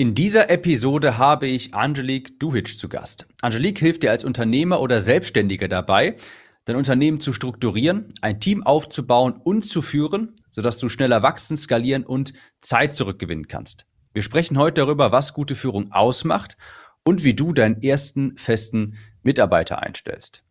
In dieser Episode habe ich Angelique Duhic zu Gast. Angelique hilft dir als Unternehmer oder Selbstständiger dabei, dein Unternehmen zu strukturieren, ein Team aufzubauen und zu führen, sodass du schneller wachsen, skalieren und Zeit zurückgewinnen kannst. Wir sprechen heute darüber, was gute Führung ausmacht und wie du deinen ersten festen Mitarbeiter einstellst.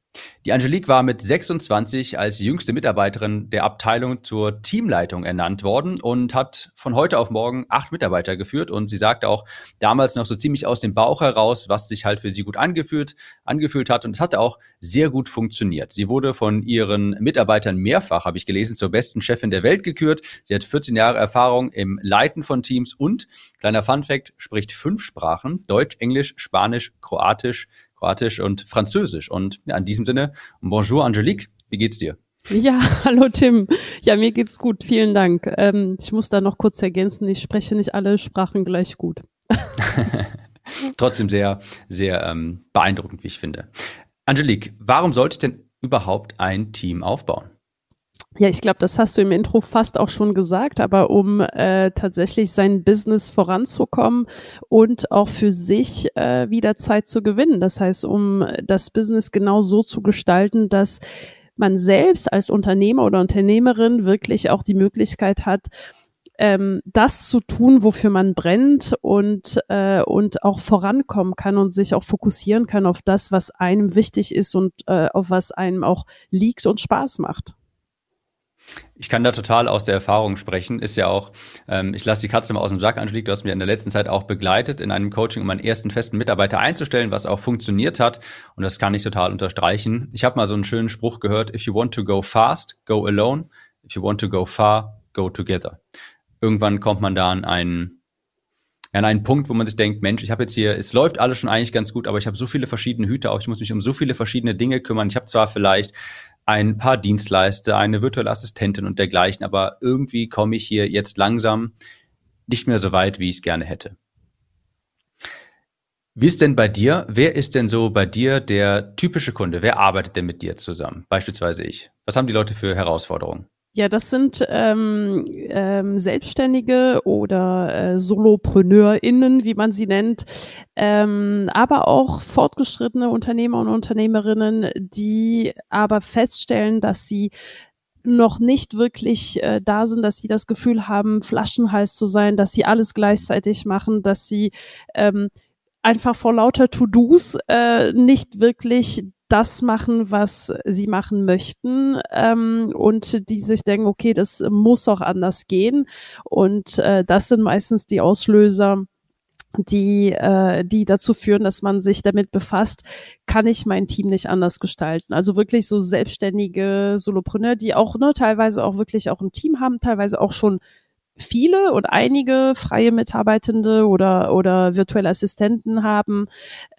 Die Angelique war mit 26 als jüngste Mitarbeiterin der Abteilung zur Teamleitung ernannt worden und hat von heute auf morgen acht Mitarbeiter geführt. Und sie sagte auch damals noch so ziemlich aus dem Bauch heraus, was sich halt für sie gut angefühlt, angefühlt hat. Und es hatte auch sehr gut funktioniert. Sie wurde von ihren Mitarbeitern mehrfach, habe ich gelesen, zur besten Chefin der Welt gekürt. Sie hat 14 Jahre Erfahrung im Leiten von Teams und, kleiner Fun Fact, spricht fünf Sprachen, Deutsch, Englisch, Spanisch, Kroatisch, Kroatisch und Französisch. Und ja, in diesem Sinne, bonjour Angelique, wie geht's dir? Ja, hallo Tim. Ja, mir geht's gut. Vielen Dank. Ähm, ich muss da noch kurz ergänzen, ich spreche nicht alle Sprachen gleich gut. Trotzdem sehr, sehr ähm, beeindruckend, wie ich finde. Angelique, warum sollte ich denn überhaupt ein Team aufbauen? Ja, ich glaube, das hast du im Intro fast auch schon gesagt, aber um äh, tatsächlich sein Business voranzukommen und auch für sich äh, wieder Zeit zu gewinnen. Das heißt, um das Business genau so zu gestalten, dass man selbst als Unternehmer oder Unternehmerin wirklich auch die Möglichkeit hat, ähm, das zu tun, wofür man brennt und, äh, und auch vorankommen kann und sich auch fokussieren kann auf das, was einem wichtig ist und äh, auf was einem auch liegt und Spaß macht. Ich kann da total aus der Erfahrung sprechen. Ist ja auch, ähm, ich lasse die Katze mal aus dem Sack, Angelique, du hast mir in der letzten Zeit auch begleitet in einem Coaching, um einen ersten festen Mitarbeiter einzustellen, was auch funktioniert hat. Und das kann ich total unterstreichen. Ich habe mal so einen schönen Spruch gehört, if you want to go fast, go alone. If you want to go far, go together. Irgendwann kommt man da an einen, an einen Punkt, wo man sich denkt, Mensch, ich habe jetzt hier, es läuft alles schon eigentlich ganz gut, aber ich habe so viele verschiedene Hüte auf, ich muss mich um so viele verschiedene Dinge kümmern. Ich habe zwar vielleicht ein paar Dienstleister, eine virtuelle Assistentin und dergleichen, aber irgendwie komme ich hier jetzt langsam nicht mehr so weit, wie ich es gerne hätte. Wie ist denn bei dir? Wer ist denn so bei dir der typische Kunde? Wer arbeitet denn mit dir zusammen? Beispielsweise ich. Was haben die Leute für Herausforderungen? Ja, das sind ähm, ähm, Selbstständige oder äh, SolopreneurInnen, wie man sie nennt, ähm, aber auch fortgeschrittene Unternehmer und Unternehmerinnen, die aber feststellen, dass sie noch nicht wirklich äh, da sind, dass sie das Gefühl haben, Flaschenhals zu sein, dass sie alles gleichzeitig machen, dass sie ähm, einfach vor lauter To-Dos äh, nicht wirklich das machen, was sie machen möchten ähm, und die sich denken, okay, das muss auch anders gehen. Und äh, das sind meistens die Auslöser, die, äh, die dazu führen, dass man sich damit befasst, kann ich mein Team nicht anders gestalten. Also wirklich so selbstständige Solopreneur, die auch ne, teilweise auch wirklich auch ein Team haben, teilweise auch schon viele und einige freie Mitarbeitende oder, oder virtuelle Assistenten haben,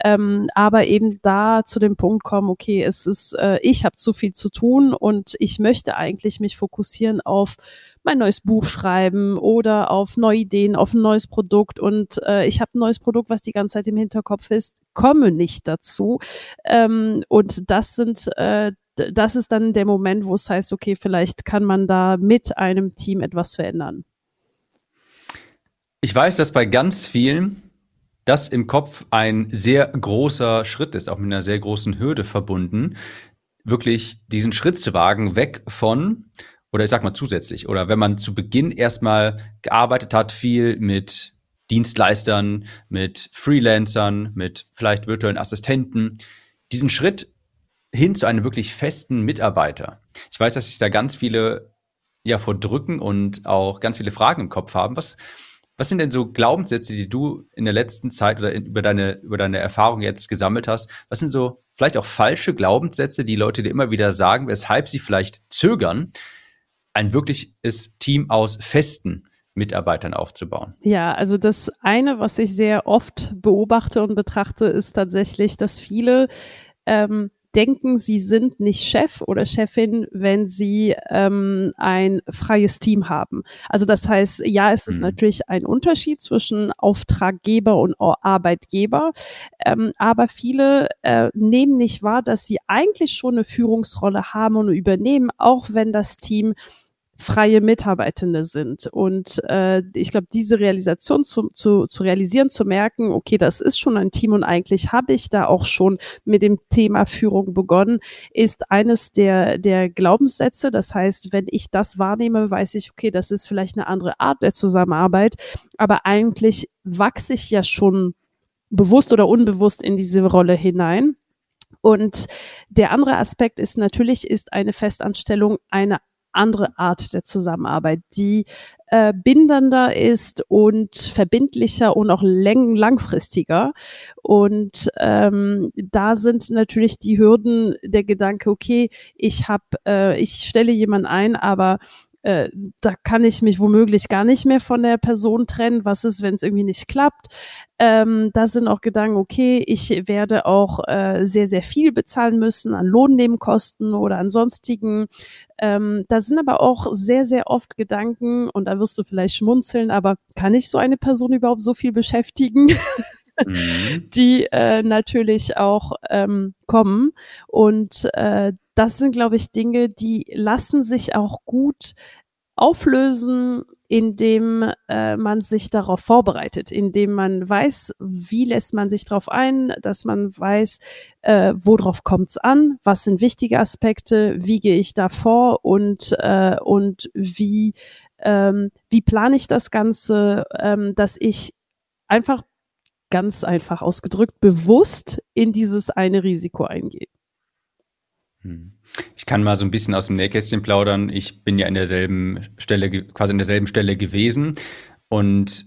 ähm, aber eben da zu dem Punkt kommen, okay, es ist, äh, ich habe zu viel zu tun und ich möchte eigentlich mich fokussieren auf mein neues Buch schreiben oder auf neue Ideen, auf ein neues Produkt und äh, ich habe ein neues Produkt, was die ganze Zeit im Hinterkopf ist, komme nicht dazu. Ähm, und das sind äh, das ist dann der Moment, wo es heißt, okay, vielleicht kann man da mit einem Team etwas verändern. Ich weiß, dass bei ganz vielen das im Kopf ein sehr großer Schritt ist, auch mit einer sehr großen Hürde verbunden, wirklich diesen Schritt zu wagen, weg von, oder ich sag mal zusätzlich, oder wenn man zu Beginn erstmal gearbeitet hat, viel mit Dienstleistern, mit Freelancern, mit vielleicht virtuellen Assistenten, diesen Schritt hin zu einem wirklich festen Mitarbeiter. Ich weiß, dass sich da ganz viele ja vor drücken und auch ganz viele Fragen im Kopf haben. Was, was sind denn so Glaubenssätze, die du in der letzten Zeit oder in, über deine, über deine Erfahrung jetzt gesammelt hast? Was sind so vielleicht auch falsche Glaubenssätze, die Leute dir immer wieder sagen, weshalb sie vielleicht zögern, ein wirkliches Team aus festen Mitarbeitern aufzubauen? Ja, also das eine, was ich sehr oft beobachte und betrachte, ist tatsächlich, dass viele ähm, denken, sie sind nicht Chef oder Chefin, wenn sie ähm, ein freies Team haben. Also das heißt, ja, es ist mhm. natürlich ein Unterschied zwischen Auftraggeber und Arbeitgeber, ähm, aber viele äh, nehmen nicht wahr, dass sie eigentlich schon eine Führungsrolle haben und übernehmen, auch wenn das Team freie Mitarbeitende sind. Und äh, ich glaube, diese Realisation zu, zu, zu realisieren, zu merken, okay, das ist schon ein Team und eigentlich habe ich da auch schon mit dem Thema Führung begonnen, ist eines der, der Glaubenssätze. Das heißt, wenn ich das wahrnehme, weiß ich, okay, das ist vielleicht eine andere Art der Zusammenarbeit, aber eigentlich wachse ich ja schon bewusst oder unbewusst in diese Rolle hinein. Und der andere Aspekt ist natürlich, ist eine Festanstellung eine andere Art der Zusammenarbeit, die äh, bindender ist und verbindlicher und auch langfristiger. Und ähm, da sind natürlich die Hürden der Gedanke, okay, ich habe, äh, ich stelle jemanden ein, aber äh, da kann ich mich womöglich gar nicht mehr von der Person trennen. Was ist, wenn es irgendwie nicht klappt? Ähm, da sind auch Gedanken, okay, ich werde auch äh, sehr, sehr viel bezahlen müssen an Lohnnebenkosten oder an sonstigen. Ähm, da sind aber auch sehr, sehr oft Gedanken, und da wirst du vielleicht schmunzeln, aber kann ich so eine Person überhaupt so viel beschäftigen? Mhm. die äh, natürlich auch ähm, kommen. Und äh, das sind, glaube ich, Dinge, die lassen sich auch gut auflösen, indem äh, man sich darauf vorbereitet, indem man weiß, wie lässt man sich darauf ein, dass man weiß, äh, worauf kommt es an, was sind wichtige Aspekte, wie gehe ich da vor und, äh, und wie, ähm, wie plane ich das Ganze, ähm, dass ich einfach ganz einfach ausgedrückt bewusst in dieses eine Risiko eingehe. Hm. Ich kann mal so ein bisschen aus dem Nähkästchen plaudern. Ich bin ja in derselben Stelle, quasi in derselben Stelle gewesen. Und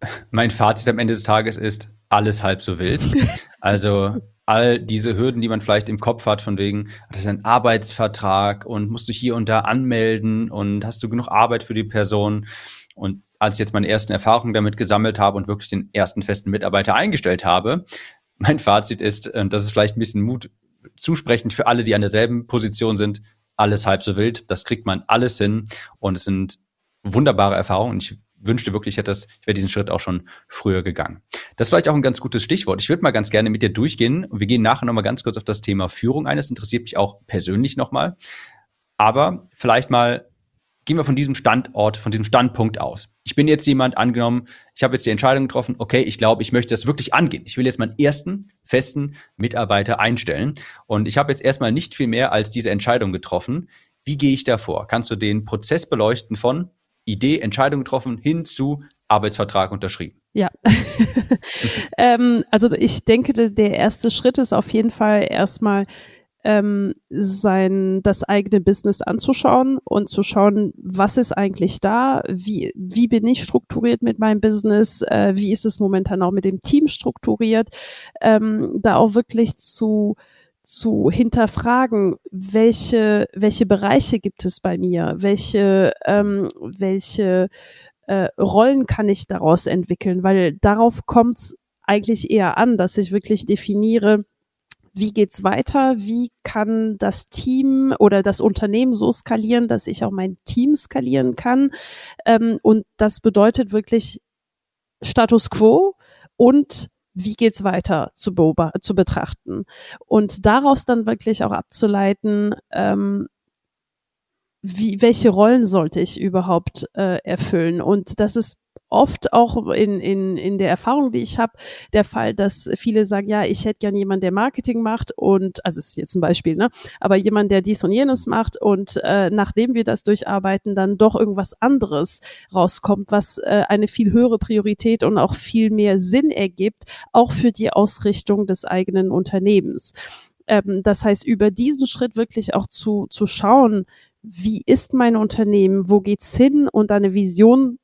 mein Fazit am Ende des Tages ist, alles halb so wild. Also all diese Hürden, die man vielleicht im Kopf hat, von wegen, das ist ein Arbeitsvertrag und musst du hier und da anmelden und hast du genug Arbeit für die Person. Und als ich jetzt meine ersten Erfahrungen damit gesammelt habe und wirklich den ersten festen Mitarbeiter eingestellt habe, mein Fazit ist, das ist vielleicht ein bisschen Mut zusprechend für alle, die an derselben Position sind, alles halb so wild. Das kriegt man alles hin und es sind wunderbare Erfahrungen. Ich wünschte wirklich, ich hätte das, ich wäre diesen Schritt auch schon früher gegangen. Das ist vielleicht auch ein ganz gutes Stichwort. Ich würde mal ganz gerne mit dir durchgehen und wir gehen nachher nochmal ganz kurz auf das Thema Führung ein. Das interessiert mich auch persönlich nochmal. Aber vielleicht mal gehen wir von diesem Standort, von diesem Standpunkt aus. Ich bin jetzt jemand angenommen, ich habe jetzt die Entscheidung getroffen, okay, ich glaube, ich möchte das wirklich angehen. Ich will jetzt meinen ersten festen Mitarbeiter einstellen. Und ich habe jetzt erstmal nicht viel mehr als diese Entscheidung getroffen. Wie gehe ich da vor? Kannst du den Prozess beleuchten von Idee, Entscheidung getroffen hin zu Arbeitsvertrag unterschrieben? Ja. ähm, also ich denke, der erste Schritt ist auf jeden Fall erstmal ähm, sein das eigene Business anzuschauen und zu schauen, was ist eigentlich da, wie wie bin ich strukturiert mit meinem Business, äh, wie ist es momentan auch mit dem Team strukturiert, ähm, da auch wirklich zu zu hinterfragen, welche welche Bereiche gibt es bei mir, welche ähm, welche äh, Rollen kann ich daraus entwickeln, weil darauf kommt es eigentlich eher an, dass ich wirklich definiere, wie geht's weiter, wie kann das Team oder das Unternehmen so skalieren, dass ich auch mein Team skalieren kann. Ähm, und das bedeutet wirklich Status quo und wie geht's weiter zu, zu betrachten und daraus dann wirklich auch abzuleiten, ähm, wie, welche Rollen sollte ich überhaupt äh, erfüllen? Und das ist oft auch in, in, in der Erfahrung, die ich habe, der Fall, dass viele sagen, ja, ich hätte gern jemanden, der Marketing macht und, also ist jetzt ein Beispiel, ne, aber jemand, der dies und jenes macht und äh, nachdem wir das durcharbeiten, dann doch irgendwas anderes rauskommt, was äh, eine viel höhere Priorität und auch viel mehr Sinn ergibt, auch für die Ausrichtung des eigenen Unternehmens. Ähm, das heißt, über diesen Schritt wirklich auch zu, zu schauen, wie ist mein Unternehmen, wo geht's hin und eine Vision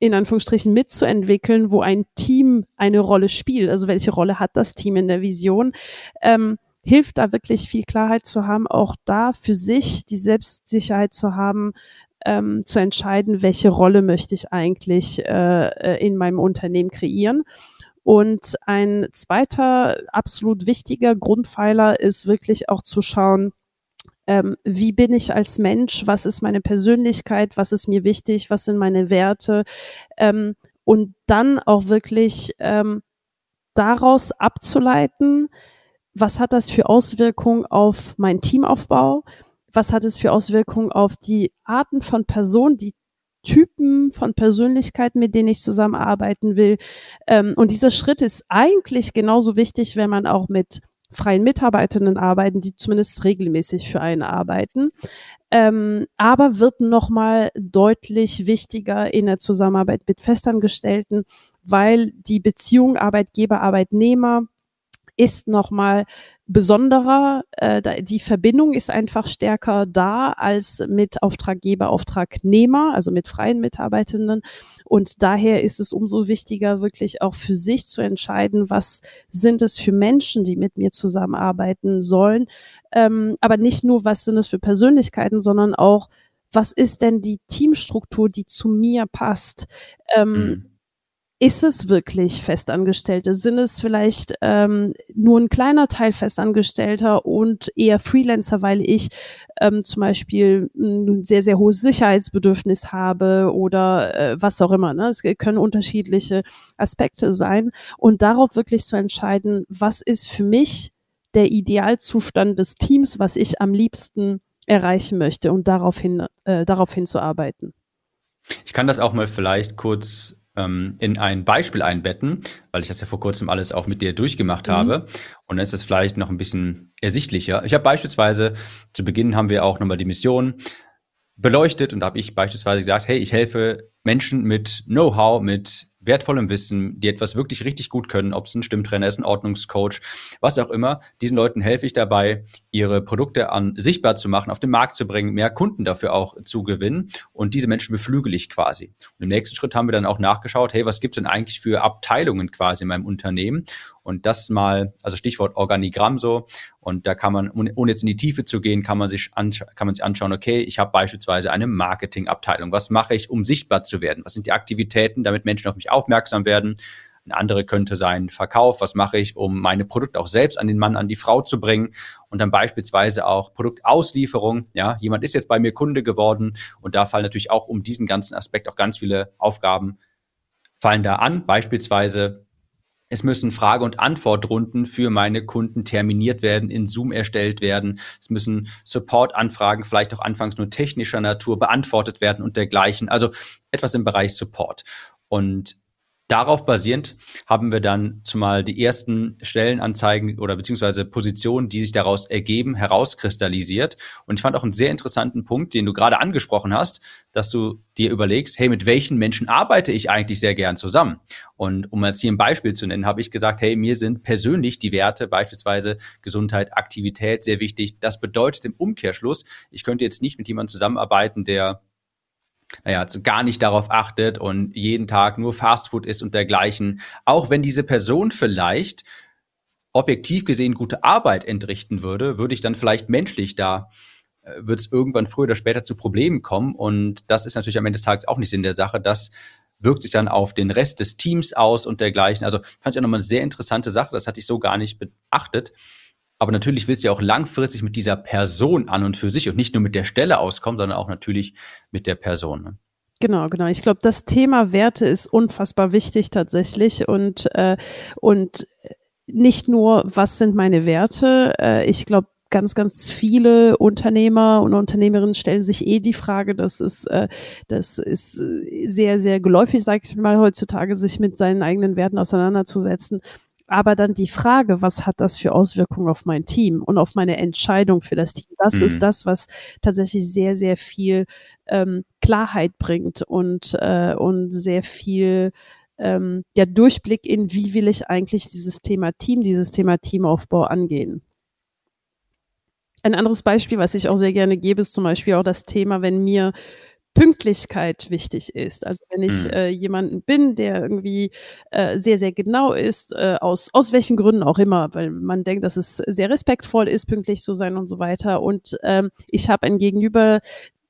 in Anführungsstrichen mitzuentwickeln, wo ein Team eine Rolle spielt. Also welche Rolle hat das Team in der Vision? Ähm, hilft da wirklich viel Klarheit zu haben, auch da für sich die Selbstsicherheit zu haben, ähm, zu entscheiden, welche Rolle möchte ich eigentlich äh, äh in meinem Unternehmen kreieren. Und ein zweiter absolut wichtiger Grundpfeiler ist wirklich auch zu schauen, ähm, wie bin ich als Mensch, was ist meine Persönlichkeit, was ist mir wichtig, was sind meine Werte? Ähm, und dann auch wirklich ähm, daraus abzuleiten, was hat das für Auswirkungen auf meinen Teamaufbau, was hat es für Auswirkungen auf die Arten von Personen, die Typen von Persönlichkeiten, mit denen ich zusammenarbeiten will. Ähm, und dieser Schritt ist eigentlich genauso wichtig, wenn man auch mit freien Mitarbeitenden arbeiten, die zumindest regelmäßig für einen arbeiten. Ähm, aber wird nochmal deutlich wichtiger in der Zusammenarbeit mit Festangestellten, weil die Beziehung Arbeitgeber, Arbeitnehmer ist nochmal besonderer. Äh, die Verbindung ist einfach stärker da als mit Auftraggeber, Auftragnehmer, also mit freien Mitarbeitenden. Und daher ist es umso wichtiger, wirklich auch für sich zu entscheiden, was sind es für Menschen, die mit mir zusammenarbeiten sollen. Ähm, aber nicht nur, was sind es für Persönlichkeiten, sondern auch, was ist denn die Teamstruktur, die zu mir passt? Ähm, mhm ist es wirklich Festangestellte? Sind es vielleicht ähm, nur ein kleiner Teil Festangestellter und eher Freelancer, weil ich ähm, zum Beispiel ein sehr, sehr hohes Sicherheitsbedürfnis habe oder äh, was auch immer. Ne? Es können unterschiedliche Aspekte sein. Und darauf wirklich zu entscheiden, was ist für mich der Idealzustand des Teams, was ich am liebsten erreichen möchte und daraufhin, äh, daraufhin zu arbeiten. Ich kann das auch mal vielleicht kurz ähm, in ein Beispiel einbetten, weil ich das ja vor kurzem alles auch mit dir durchgemacht mhm. habe. Und dann ist es vielleicht noch ein bisschen ersichtlicher. Ich habe beispielsweise, zu Beginn haben wir auch nochmal die Mission beleuchtet und da habe ich beispielsweise gesagt, hey, ich helfe Menschen mit Know-how, mit wertvollem Wissen, die etwas wirklich richtig gut können, ob es ein Stimmtrainer ist, ein Ordnungscoach, was auch immer. Diesen Leuten helfe ich dabei, ihre Produkte an sichtbar zu machen, auf den Markt zu bringen, mehr Kunden dafür auch zu gewinnen. Und diese Menschen beflügel ich quasi. Und im nächsten Schritt haben wir dann auch nachgeschaut, hey, was gibt es denn eigentlich für Abteilungen quasi in meinem Unternehmen? Und das mal, also Stichwort Organigramm so. Und da kann man, ohne jetzt in die Tiefe zu gehen, kann man sich, kann man sich anschauen, okay, ich habe beispielsweise eine Marketingabteilung. Was mache ich, um sichtbar zu werden? Was sind die Aktivitäten, damit Menschen auf mich aufmerksam werden? Eine andere könnte sein Verkauf. Was mache ich, um meine Produkte auch selbst an den Mann, an die Frau zu bringen? Und dann beispielsweise auch Produktauslieferung. Ja, jemand ist jetzt bei mir Kunde geworden und da fallen natürlich auch um diesen ganzen Aspekt auch ganz viele Aufgaben fallen da an. Beispielsweise es müssen Frage- und Antwortrunden für meine Kunden terminiert werden, in Zoom erstellt werden. Es müssen Support-Anfragen, vielleicht auch anfangs nur technischer Natur, beantwortet werden und dergleichen. Also etwas im Bereich Support. Und Darauf basierend haben wir dann zumal die ersten Stellenanzeigen oder beziehungsweise Positionen, die sich daraus ergeben, herauskristallisiert. Und ich fand auch einen sehr interessanten Punkt, den du gerade angesprochen hast, dass du dir überlegst, hey, mit welchen Menschen arbeite ich eigentlich sehr gern zusammen? Und um jetzt hier ein Beispiel zu nennen, habe ich gesagt, hey, mir sind persönlich die Werte, beispielsweise Gesundheit, Aktivität sehr wichtig. Das bedeutet im Umkehrschluss, ich könnte jetzt nicht mit jemandem zusammenarbeiten, der naja, also gar nicht darauf achtet und jeden Tag nur Fastfood isst und dergleichen, auch wenn diese Person vielleicht objektiv gesehen gute Arbeit entrichten würde, würde ich dann vielleicht menschlich da äh, wird es irgendwann früher oder später zu Problemen kommen. Und das ist natürlich am Ende des Tages auch nicht Sinn der Sache. Das wirkt sich dann auf den Rest des Teams aus und dergleichen. Also fand ich auch nochmal eine sehr interessante Sache. Das hatte ich so gar nicht beachtet. Aber natürlich willst du ja auch langfristig mit dieser Person an und für sich und nicht nur mit der Stelle auskommen, sondern auch natürlich mit der Person. Ne? Genau, genau. Ich glaube, das Thema Werte ist unfassbar wichtig tatsächlich und äh, und nicht nur, was sind meine Werte. Äh, ich glaube, ganz, ganz viele Unternehmer und Unternehmerinnen stellen sich eh die Frage, das ist, äh, das ist sehr, sehr geläufig, sage ich mal, heutzutage, sich mit seinen eigenen Werten auseinanderzusetzen. Aber dann die Frage, was hat das für Auswirkungen auf mein Team und auf meine Entscheidung für das Team? Das mhm. ist das, was tatsächlich sehr, sehr viel ähm, Klarheit bringt und, äh, und sehr viel ähm, ja, Durchblick in, wie will ich eigentlich dieses Thema Team, dieses Thema Teamaufbau angehen. Ein anderes Beispiel, was ich auch sehr gerne gebe, ist zum Beispiel auch das Thema, wenn mir Pünktlichkeit wichtig ist. Also wenn ich mhm. äh, jemanden bin, der irgendwie äh, sehr, sehr genau ist, äh, aus, aus welchen Gründen auch immer, weil man denkt, dass es sehr respektvoll ist, pünktlich zu sein und so weiter. Und ähm, ich habe ein Gegenüber,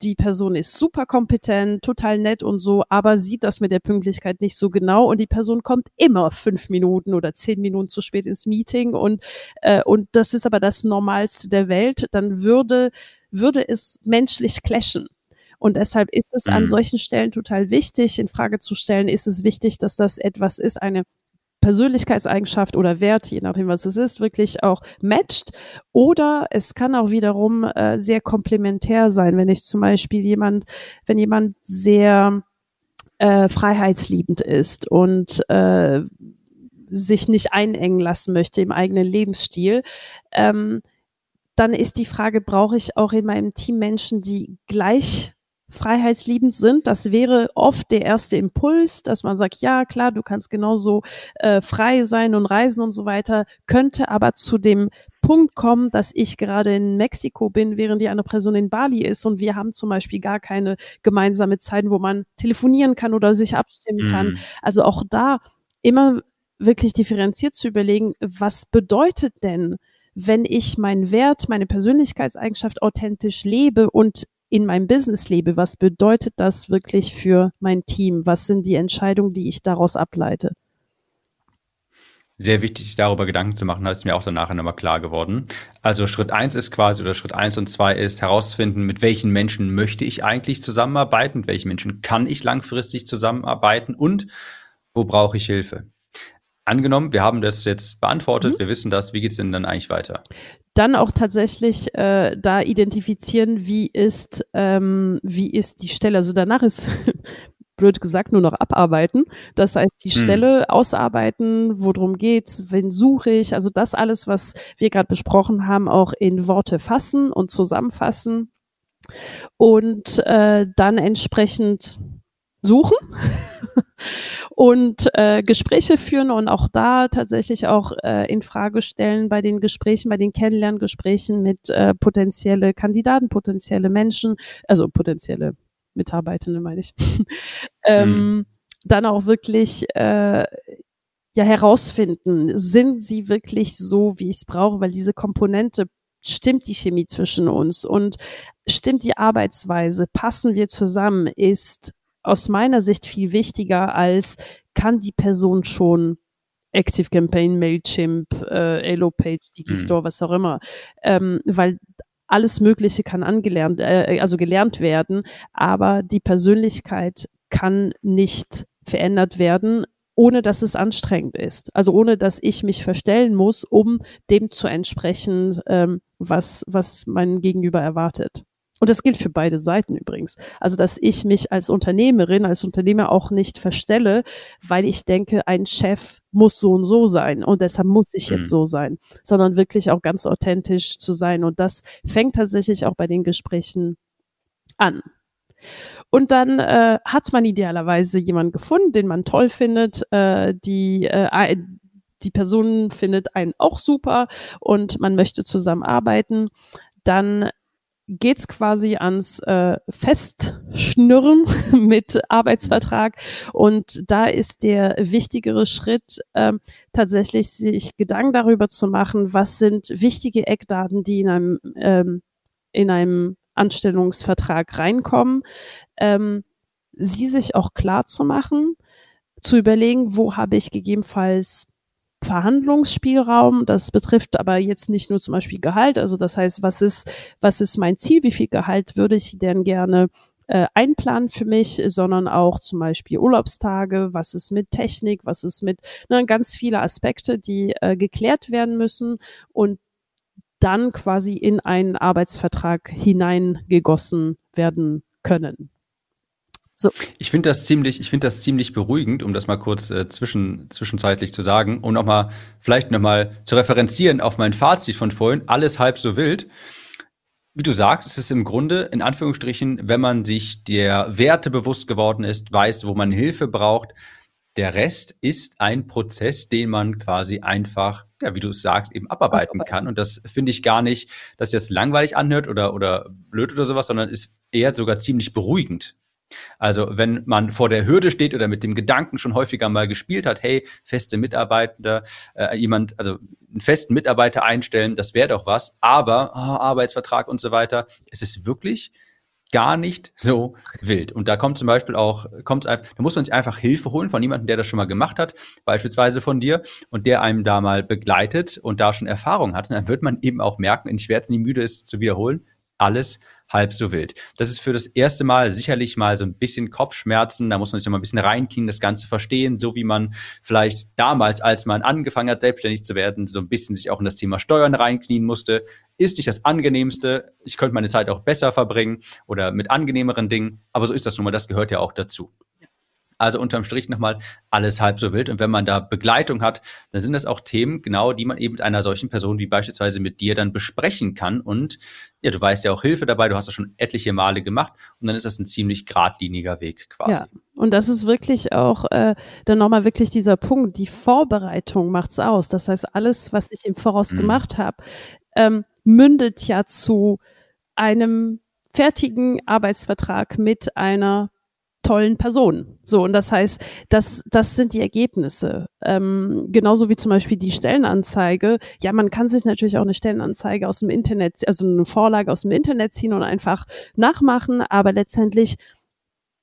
die Person ist super kompetent, total nett und so, aber sieht das mit der Pünktlichkeit nicht so genau und die Person kommt immer fünf Minuten oder zehn Minuten zu spät ins Meeting und, äh, und das ist aber das Normalste der Welt, dann würde, würde es menschlich clashen. Und deshalb ist es mhm. an solchen Stellen total wichtig, in Frage zu stellen, ist es wichtig, dass das etwas ist, eine Persönlichkeitseigenschaft oder Wert, je nachdem, was es ist, wirklich auch matcht. Oder es kann auch wiederum äh, sehr komplementär sein, wenn ich zum Beispiel jemand, wenn jemand sehr äh, freiheitsliebend ist und äh, sich nicht einengen lassen möchte im eigenen Lebensstil, ähm, dann ist die Frage, brauche ich auch in meinem Team Menschen, die gleich freiheitsliebend sind. Das wäre oft der erste Impuls, dass man sagt, ja klar, du kannst genauso äh, frei sein und reisen und so weiter, könnte aber zu dem Punkt kommen, dass ich gerade in Mexiko bin, während die andere Person in Bali ist und wir haben zum Beispiel gar keine gemeinsame Zeiten, wo man telefonieren kann oder sich abstimmen mhm. kann. Also auch da immer wirklich differenziert zu überlegen, was bedeutet denn, wenn ich meinen Wert, meine Persönlichkeitseigenschaft authentisch lebe und in meinem Business lebe, was bedeutet das wirklich für mein Team? Was sind die Entscheidungen, die ich daraus ableite? Sehr wichtig, sich darüber Gedanken zu machen, ist mir auch danach nochmal klar geworden. Also Schritt eins ist quasi, oder Schritt eins und zwei ist herauszufinden, mit welchen Menschen möchte ich eigentlich zusammenarbeiten, mit welchen Menschen kann ich langfristig zusammenarbeiten und wo brauche ich Hilfe. Angenommen, wir haben das jetzt beantwortet, mhm. wir wissen das, wie geht es denn dann eigentlich weiter? dann auch tatsächlich äh, da identifizieren, wie ist, ähm, wie ist die Stelle. Also danach ist blöd gesagt nur noch abarbeiten. Das heißt, die hm. Stelle ausarbeiten, worum geht's, wen suche ich, also das alles, was wir gerade besprochen haben, auch in Worte fassen und zusammenfassen und äh, dann entsprechend suchen und äh, Gespräche führen und auch da tatsächlich auch äh, in Frage stellen bei den Gesprächen, bei den Kennenlerngesprächen mit äh, potenzielle Kandidaten, potenzielle Menschen, also potenzielle Mitarbeitende meine ich, ähm, mhm. dann auch wirklich äh, ja herausfinden, sind sie wirklich so, wie ich es brauche, weil diese Komponente stimmt die Chemie zwischen uns und stimmt die Arbeitsweise, passen wir zusammen, ist aus meiner Sicht viel wichtiger als kann die Person schon Active Campaign, Mailchimp, äh, Elopage, Digistore, mhm. was auch immer, ähm, weil alles Mögliche kann angelernt, äh, also gelernt werden, aber die Persönlichkeit kann nicht verändert werden, ohne dass es anstrengend ist. Also ohne dass ich mich verstellen muss, um dem zu entsprechen, ähm, was, was mein Gegenüber erwartet. Und das gilt für beide Seiten übrigens. Also, dass ich mich als Unternehmerin, als Unternehmer auch nicht verstelle, weil ich denke, ein Chef muss so und so sein und deshalb muss ich jetzt mhm. so sein, sondern wirklich auch ganz authentisch zu sein. Und das fängt tatsächlich auch bei den Gesprächen an. Und dann äh, hat man idealerweise jemanden gefunden, den man toll findet, äh, die äh, die Person findet einen auch super und man möchte zusammenarbeiten, dann geht's quasi ans äh, Festschnürren mit Arbeitsvertrag. Und da ist der wichtigere Schritt, äh, tatsächlich sich Gedanken darüber zu machen, was sind wichtige Eckdaten, die in einem, ähm, in einem Anstellungsvertrag reinkommen, ähm, sie sich auch klar zu machen, zu überlegen, wo habe ich gegebenenfalls Verhandlungsspielraum. Das betrifft aber jetzt nicht nur zum Beispiel Gehalt. Also das heißt, was ist, was ist mein Ziel? Wie viel Gehalt würde ich denn gerne äh, einplanen für mich, sondern auch zum Beispiel Urlaubstage, was ist mit Technik, was ist mit ne, ganz viele Aspekte, die äh, geklärt werden müssen und dann quasi in einen Arbeitsvertrag hineingegossen werden können. So. Ich finde das ziemlich, ich finde das ziemlich beruhigend, um das mal kurz äh, zwischen, zwischenzeitlich zu sagen und nochmal, vielleicht nochmal zu referenzieren auf mein Fazit von vorhin, alles halb so wild. Wie du sagst, es ist im Grunde, in Anführungsstrichen, wenn man sich der Werte bewusst geworden ist, weiß, wo man Hilfe braucht, der Rest ist ein Prozess, den man quasi einfach, ja, wie du es sagst, eben abarbeiten kann. Und das finde ich gar nicht, dass das langweilig anhört oder, oder blöd oder sowas, sondern ist eher sogar ziemlich beruhigend. Also wenn man vor der Hürde steht oder mit dem Gedanken schon häufiger mal gespielt hat, hey, feste Mitarbeiter, äh, jemand, also einen festen Mitarbeiter einstellen, das wäre doch was, aber oh, Arbeitsvertrag und so weiter, es ist wirklich gar nicht so wild. Und da kommt zum Beispiel auch, kommt da muss man sich einfach Hilfe holen von jemandem, der das schon mal gemacht hat, beispielsweise von dir, und der einem da mal begleitet und da schon Erfahrung hat. Und dann wird man eben auch merken, und ich werde nie müde, es zu wiederholen, alles halb so wild. Das ist für das erste Mal sicherlich mal so ein bisschen Kopfschmerzen. Da muss man sich noch mal ein bisschen reinkriegen, das Ganze verstehen, so wie man vielleicht damals, als man angefangen hat, selbstständig zu werden, so ein bisschen sich auch in das Thema Steuern reinknien musste. Ist nicht das angenehmste. Ich könnte meine Zeit auch besser verbringen oder mit angenehmeren Dingen. Aber so ist das nun mal. Das gehört ja auch dazu. Also unterm Strich nochmal alles halb so wild. Und wenn man da Begleitung hat, dann sind das auch Themen, genau, die man eben mit einer solchen Person wie beispielsweise mit dir dann besprechen kann. Und ja, du weißt ja auch Hilfe dabei, du hast das schon etliche Male gemacht und dann ist das ein ziemlich geradliniger Weg quasi. Ja, und das ist wirklich auch äh, dann nochmal wirklich dieser Punkt, die Vorbereitung macht's aus. Das heißt, alles, was ich im Voraus mhm. gemacht habe, ähm, mündet ja zu einem fertigen Arbeitsvertrag mit einer tollen Personen. So, und das heißt, das, das sind die Ergebnisse. Ähm, genauso wie zum Beispiel die Stellenanzeige. Ja, man kann sich natürlich auch eine Stellenanzeige aus dem Internet, also eine Vorlage aus dem Internet ziehen und einfach nachmachen, aber letztendlich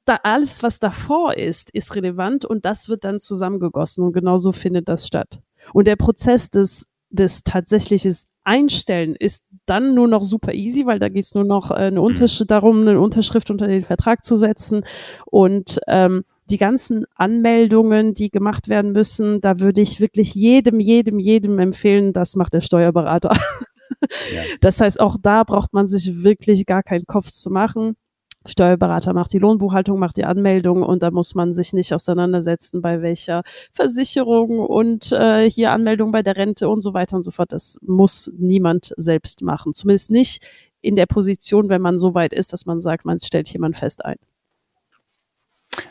da alles, was davor ist, ist relevant und das wird dann zusammengegossen und genauso findet das statt. Und der Prozess des, des tatsächliches Einstellen ist dann nur noch super easy, weil da geht es nur noch äh, eine Unterschrift darum, eine Unterschrift unter den Vertrag zu setzen und ähm, die ganzen Anmeldungen, die gemacht werden müssen, da würde ich wirklich jedem, jedem, jedem empfehlen, das macht der Steuerberater. Ja. Das heißt, auch da braucht man sich wirklich gar keinen Kopf zu machen. Steuerberater macht die Lohnbuchhaltung, macht die Anmeldung und da muss man sich nicht auseinandersetzen, bei welcher Versicherung und äh, hier Anmeldung bei der Rente und so weiter und so fort. Das muss niemand selbst machen. Zumindest nicht in der Position, wenn man so weit ist, dass man sagt, man stellt jemand fest ein.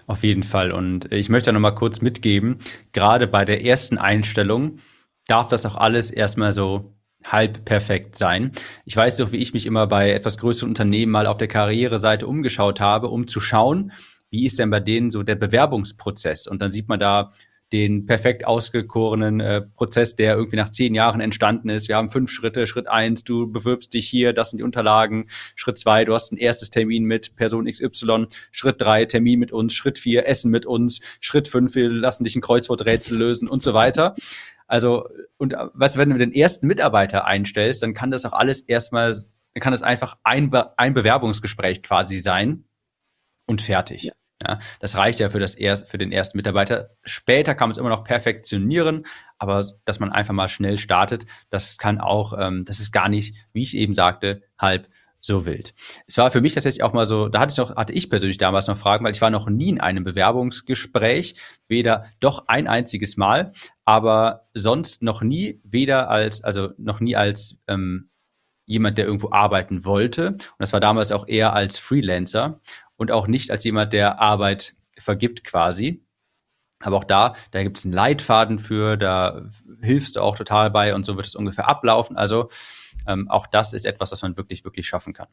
Auf jeden Fall. Und ich möchte noch mal kurz mitgeben, gerade bei der ersten Einstellung darf das auch alles erstmal so halb perfekt sein. Ich weiß doch, wie ich mich immer bei etwas größeren Unternehmen mal auf der Karriereseite umgeschaut habe, um zu schauen, wie ist denn bei denen so der Bewerbungsprozess? Und dann sieht man da den perfekt ausgekorenen äh, Prozess, der irgendwie nach zehn Jahren entstanden ist. Wir haben fünf Schritte. Schritt eins, du bewirbst dich hier, das sind die Unterlagen. Schritt zwei, du hast ein erstes Termin mit Person XY. Schritt drei, Termin mit uns. Schritt vier, Essen mit uns. Schritt fünf, wir lassen dich ein Kreuzworträtsel lösen und so weiter. Also, und weißt du, wenn du den ersten Mitarbeiter einstellst, dann kann das auch alles erstmal, dann kann das einfach ein, Be ein Bewerbungsgespräch quasi sein und fertig. Ja. Ja, das reicht ja für, das erst, für den ersten Mitarbeiter. Später kann man es immer noch perfektionieren, aber dass man einfach mal schnell startet, das kann auch, ähm, das ist gar nicht, wie ich eben sagte, halb so wild. Es war für mich tatsächlich auch mal so, da hatte ich noch, hatte ich persönlich damals noch Fragen, weil ich war noch nie in einem Bewerbungsgespräch, weder doch ein einziges Mal, aber sonst noch nie, weder als, also noch nie als ähm, jemand, der irgendwo arbeiten wollte. Und das war damals auch eher als Freelancer und auch nicht als jemand, der Arbeit vergibt quasi. Aber auch da, da gibt es einen Leitfaden für, da hilfst du auch total bei und so wird es ungefähr ablaufen. Also ähm, auch das ist etwas, was man wirklich, wirklich schaffen kann.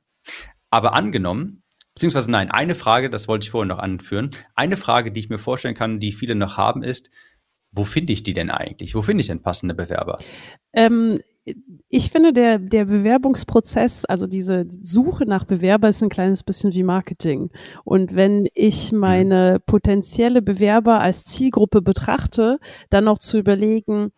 Aber angenommen, beziehungsweise nein, eine Frage, das wollte ich vorhin noch anführen. Eine Frage, die ich mir vorstellen kann, die viele noch haben, ist, wo finde ich die denn eigentlich? Wo finde ich denn passende Bewerber? Ähm, ich finde, der, der Bewerbungsprozess, also diese Suche nach Bewerber ist ein kleines bisschen wie Marketing. Und wenn ich mhm. meine potenzielle Bewerber als Zielgruppe betrachte, dann noch zu überlegen,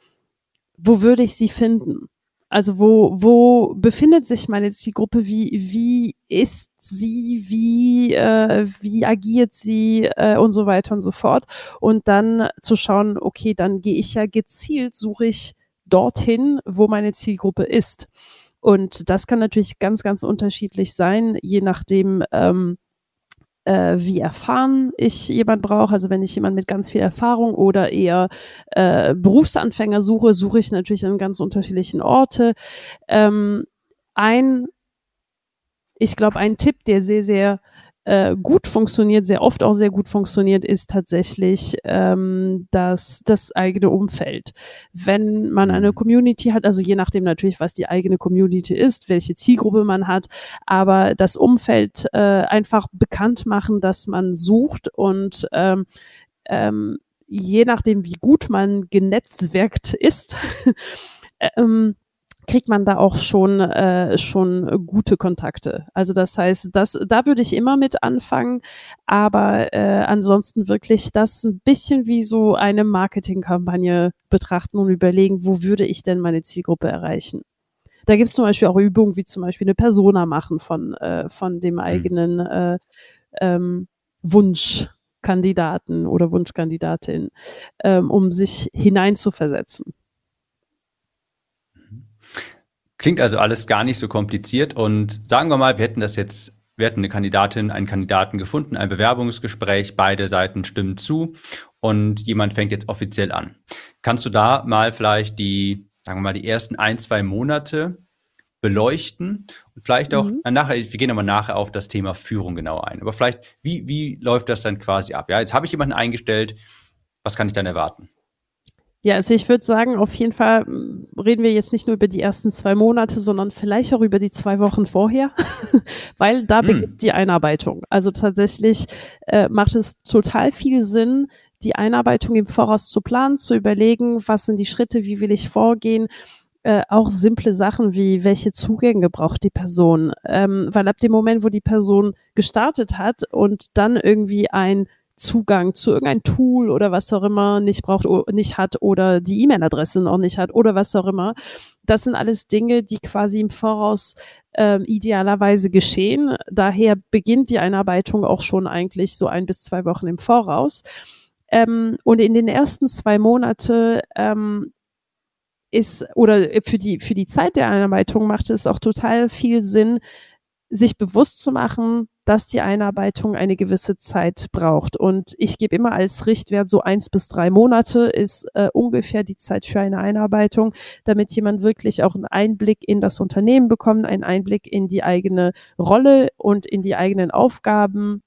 wo würde ich sie finden? Also wo, wo befindet sich meine Zielgruppe? Wie, wie ist sie? Wie, äh, wie agiert sie äh, und so weiter und so fort? Und dann zu schauen, okay, dann gehe ich ja gezielt, suche ich dorthin, wo meine Zielgruppe ist. Und das kann natürlich ganz, ganz unterschiedlich sein, je nachdem, ähm, äh, wie erfahren ich jemand brauche. Also wenn ich jemand mit ganz viel Erfahrung oder eher äh, Berufsanfänger suche, suche ich natürlich an ganz unterschiedlichen Orte. Ähm, ein, ich glaube, ein Tipp, der sehr, sehr äh, gut funktioniert, sehr oft auch sehr gut funktioniert, ist tatsächlich ähm, das, das eigene Umfeld. Wenn man eine Community hat, also je nachdem natürlich, was die eigene Community ist, welche Zielgruppe man hat, aber das Umfeld äh, einfach bekannt machen, dass man sucht und ähm, ähm, je nachdem, wie gut man genetzwerkt ist, ähm, kriegt man da auch schon äh, schon gute Kontakte. Also das heißt, das da würde ich immer mit anfangen, aber äh, ansonsten wirklich das ein bisschen wie so eine Marketingkampagne betrachten und überlegen, wo würde ich denn meine Zielgruppe erreichen. Da gibt es zum Beispiel auch Übungen wie zum Beispiel eine Persona machen von, äh, von dem mhm. eigenen äh, ähm, Wunschkandidaten oder Wunschkandidatin, ähm, um sich hineinzuversetzen. Klingt also alles gar nicht so kompliziert und sagen wir mal, wir hätten das jetzt, wir hätten eine Kandidatin, einen Kandidaten gefunden, ein Bewerbungsgespräch, beide Seiten stimmen zu und jemand fängt jetzt offiziell an. Kannst du da mal vielleicht die, sagen wir mal, die ersten ein, zwei Monate beleuchten und vielleicht auch, mhm. nachher, wir gehen aber nachher auf das Thema Führung genauer ein. Aber vielleicht, wie, wie läuft das dann quasi ab? Ja, jetzt habe ich jemanden eingestellt, was kann ich dann erwarten? Ja, also ich würde sagen, auf jeden Fall hm, reden wir jetzt nicht nur über die ersten zwei Monate, sondern vielleicht auch über die zwei Wochen vorher, weil da hm. beginnt die Einarbeitung. Also tatsächlich äh, macht es total viel Sinn, die Einarbeitung im Voraus zu planen, zu überlegen, was sind die Schritte, wie will ich vorgehen. Äh, auch simple Sachen wie, welche Zugänge braucht die Person? Ähm, weil ab dem Moment, wo die Person gestartet hat und dann irgendwie ein Zugang zu irgendein Tool oder was auch immer nicht braucht, nicht hat oder die E-Mail-Adresse noch nicht hat oder was auch immer. Das sind alles Dinge, die quasi im Voraus ähm, idealerweise geschehen. Daher beginnt die Einarbeitung auch schon eigentlich so ein bis zwei Wochen im Voraus. Ähm, und in den ersten zwei Monate ähm, ist oder für die für die Zeit der Einarbeitung macht es auch total viel Sinn, sich bewusst zu machen, dass die Einarbeitung eine gewisse Zeit braucht. Und ich gebe immer als Richtwert so eins bis drei Monate ist äh, ungefähr die Zeit für eine Einarbeitung, damit jemand wirklich auch einen Einblick in das Unternehmen bekommt, einen Einblick in die eigene Rolle und in die eigenen Aufgaben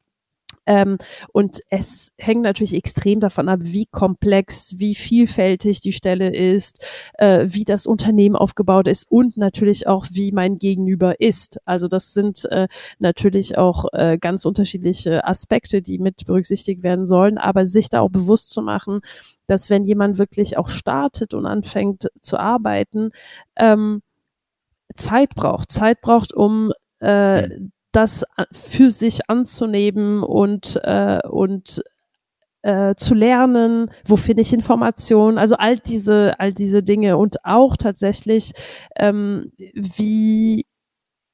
ähm, und es hängt natürlich extrem davon ab, wie komplex, wie vielfältig die Stelle ist, äh, wie das Unternehmen aufgebaut ist und natürlich auch, wie mein Gegenüber ist. Also das sind äh, natürlich auch äh, ganz unterschiedliche Aspekte, die mit berücksichtigt werden sollen, aber sich da auch bewusst zu machen, dass wenn jemand wirklich auch startet und anfängt zu arbeiten, ähm, Zeit braucht, Zeit braucht, um äh, das für sich anzunehmen und, äh, und äh, zu lernen, wo finde ich Informationen, also all diese, all diese Dinge und auch tatsächlich, ähm, wie,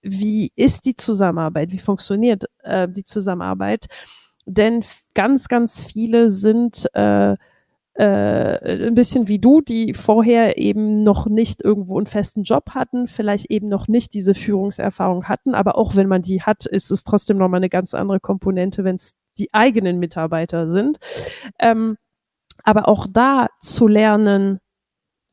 wie ist die Zusammenarbeit, wie funktioniert äh, die Zusammenarbeit, denn ganz, ganz viele sind äh, äh, ein bisschen wie du, die vorher eben noch nicht irgendwo einen festen Job hatten, vielleicht eben noch nicht diese Führungserfahrung hatten, aber auch wenn man die hat, ist es trotzdem nochmal eine ganz andere Komponente, wenn es die eigenen Mitarbeiter sind. Ähm, aber auch da zu lernen,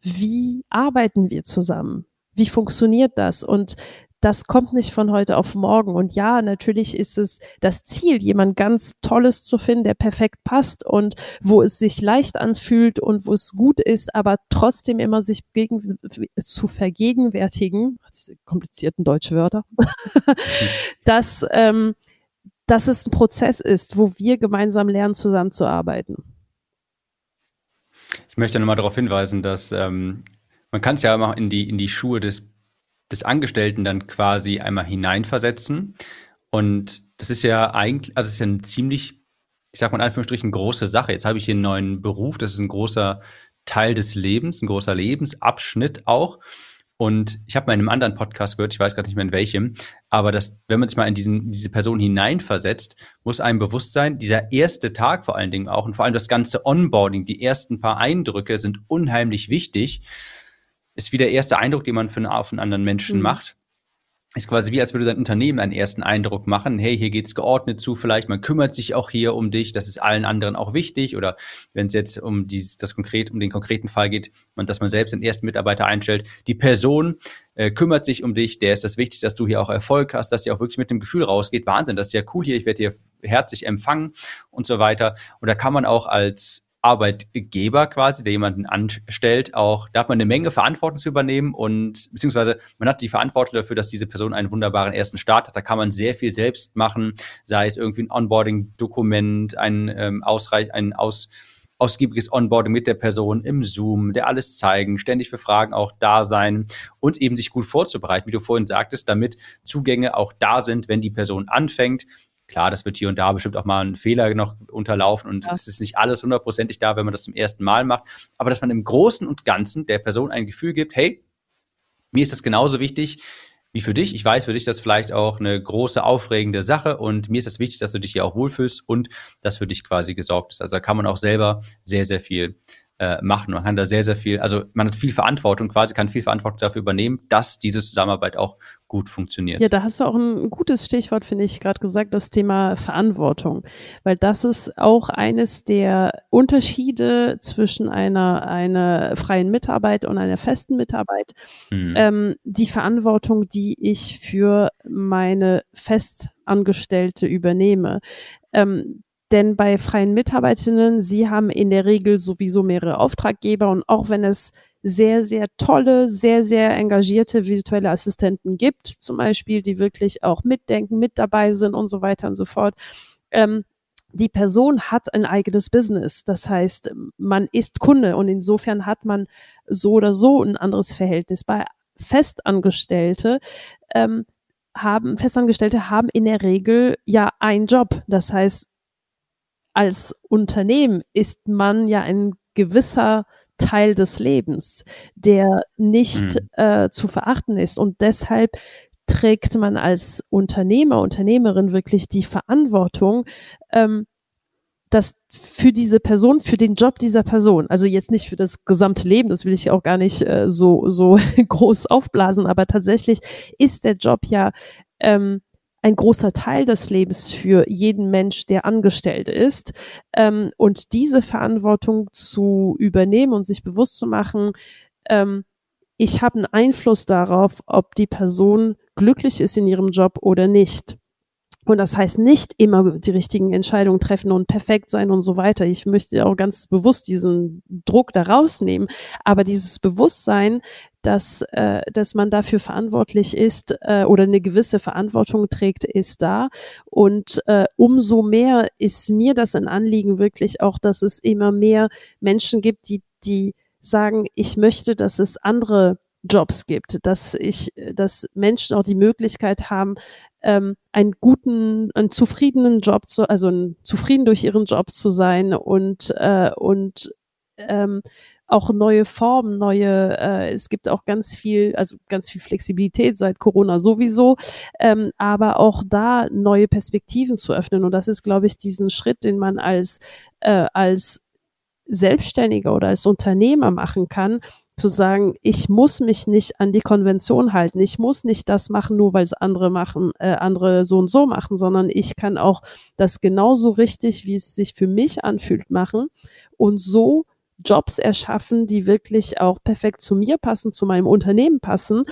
wie arbeiten wir zusammen? Wie funktioniert das? Und das kommt nicht von heute auf morgen. Und ja, natürlich ist es das Ziel, jemand ganz Tolles zu finden, der perfekt passt und wo es sich leicht anfühlt und wo es gut ist, aber trotzdem immer sich gegen, zu vergegenwärtigen, komplizierten deutsche Wörter, dass, ähm, dass es ein Prozess ist, wo wir gemeinsam lernen, zusammenzuarbeiten. Ich möchte nochmal darauf hinweisen, dass ähm, man kann es ja immer in die, in die Schuhe des des Angestellten dann quasi einmal hineinversetzen. Und das ist ja eigentlich, also es ist ja eine ziemlich, ich sag mal in Anführungsstrichen, große Sache. Jetzt habe ich hier einen neuen Beruf, das ist ein großer Teil des Lebens, ein großer Lebensabschnitt auch. Und ich habe mal in einem anderen Podcast gehört, ich weiß gerade nicht mehr in welchem, aber dass, wenn man sich mal in diesen, diese Person hineinversetzt, muss einem bewusst sein, dieser erste Tag vor allen Dingen auch und vor allem das ganze Onboarding, die ersten paar Eindrücke sind unheimlich wichtig ist wie der erste Eindruck, den man für einen, auf einen anderen Menschen mhm. macht. Ist quasi wie, als würde dein Unternehmen einen ersten Eindruck machen. Hey, hier geht's geordnet zu, vielleicht man kümmert sich auch hier um dich, das ist allen anderen auch wichtig. Oder wenn es jetzt um dieses, das konkret, um den konkreten Fall geht, man, dass man selbst den ersten Mitarbeiter einstellt, die Person äh, kümmert sich um dich, der ist das Wichtigste, dass du hier auch Erfolg hast, dass sie auch wirklich mit dem Gefühl rausgeht, Wahnsinn, das ist ja cool hier, ich werde hier herzlich empfangen und so weiter. Und da kann man auch als Arbeitgeber quasi, der jemanden anstellt, auch, da hat man eine Menge Verantwortung zu übernehmen und beziehungsweise man hat die Verantwortung dafür, dass diese Person einen wunderbaren ersten Start hat. Da kann man sehr viel selbst machen, sei es irgendwie ein Onboarding-Dokument, ein ähm, ausreich, ein aus ausgiebiges Onboarding mit der Person im Zoom, der alles zeigen, ständig für Fragen auch da sein und eben sich gut vorzubereiten, wie du vorhin sagtest, damit Zugänge auch da sind, wenn die Person anfängt. Klar, das wird hier und da bestimmt auch mal ein Fehler noch unterlaufen und ja. es ist nicht alles hundertprozentig da, wenn man das zum ersten Mal macht. Aber dass man im Großen und Ganzen der Person ein Gefühl gibt, hey, Mir ist das genauso wichtig wie für dich. Ich weiß, für dich ist das vielleicht auch eine große, aufregende Sache und mir ist das wichtig, dass du dich hier auch wohlfühlst und dass für dich quasi gesorgt ist. Also da kann man auch selber sehr, sehr viel äh, machen. Man kann da sehr, sehr viel, also man hat viel Verantwortung, quasi kann viel Verantwortung dafür übernehmen, dass diese Zusammenarbeit auch gut funktioniert. Ja, da hast du auch ein gutes Stichwort, finde ich, gerade gesagt, das Thema Verantwortung. Weil das ist auch eines der Unterschiede zwischen einer, einer freien Mitarbeit und einer festen Mitarbeit. Mhm. Ähm, die Verantwortung, die ich für meine Festangestellte übernehme. Ähm, denn bei freien Mitarbeitenden, sie haben in der Regel sowieso mehrere Auftraggeber und auch wenn es sehr, sehr tolle, sehr, sehr engagierte virtuelle Assistenten gibt, zum Beispiel, die wirklich auch mitdenken, mit dabei sind und so weiter und so fort, ähm, die Person hat ein eigenes Business. Das heißt, man ist Kunde und insofern hat man so oder so ein anderes Verhältnis. Bei Festangestellte ähm, haben, Festangestellte haben in der Regel ja einen Job. Das heißt, als Unternehmen ist man ja ein gewisser Teil des Lebens, der nicht mhm. äh, zu verachten ist. Und deshalb trägt man als Unternehmer, Unternehmerin wirklich die Verantwortung, ähm, dass für diese Person, für den Job dieser Person, also jetzt nicht für das gesamte Leben, das will ich auch gar nicht äh, so, so groß aufblasen, aber tatsächlich ist der Job ja ähm, ein großer Teil des Lebens für jeden Mensch, der angestellt ist. Ähm, und diese Verantwortung zu übernehmen und sich bewusst zu machen, ähm, ich habe einen Einfluss darauf, ob die Person glücklich ist in ihrem Job oder nicht. Und das heißt nicht immer die richtigen Entscheidungen treffen und perfekt sein und so weiter. Ich möchte auch ganz bewusst diesen Druck da rausnehmen. Aber dieses Bewusstsein, dass, äh, dass man dafür verantwortlich ist äh, oder eine gewisse Verantwortung trägt, ist da. Und äh, umso mehr ist mir das ein Anliegen wirklich auch, dass es immer mehr Menschen gibt, die, die sagen, ich möchte, dass es andere Jobs gibt, dass ich, dass Menschen auch die Möglichkeit haben, ähm, einen guten, einen zufriedenen Job zu, also ein, zufrieden durch ihren Job zu sein und äh, und ähm, auch neue Formen, neue, äh, es gibt auch ganz viel, also ganz viel Flexibilität seit Corona sowieso, ähm, aber auch da neue Perspektiven zu öffnen. Und das ist, glaube ich, diesen Schritt, den man als, äh, als Selbstständiger oder als Unternehmer machen kann, zu sagen, ich muss mich nicht an die Konvention halten, ich muss nicht das machen, nur weil es andere machen, äh, andere so und so machen, sondern ich kann auch das genauso richtig, wie es sich für mich anfühlt, machen und so Jobs erschaffen, die wirklich auch perfekt zu mir passen, zu meinem Unternehmen passen,